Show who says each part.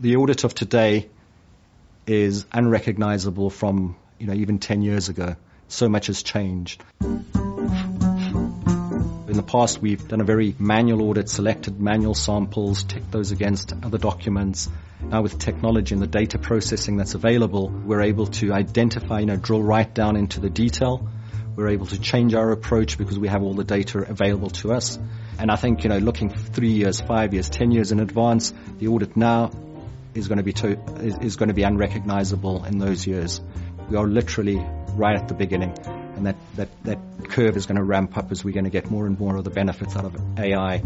Speaker 1: The audit of today is unrecognizable from, you know, even 10 years ago. So much has changed. In the past, we've done a very manual audit, selected manual samples, ticked those against other documents. Now with technology and the data processing that's available, we're able to identify, you know, drill right down into the detail. We're able to change our approach because we have all the data available to us. And I think, you know, looking three years, five years, ten years in advance, the audit now is going to be is, is going to be unrecognizable in those years. We are literally right at the beginning, and that, that, that curve is going to ramp up as we're going to get more and more of the benefits out of AI.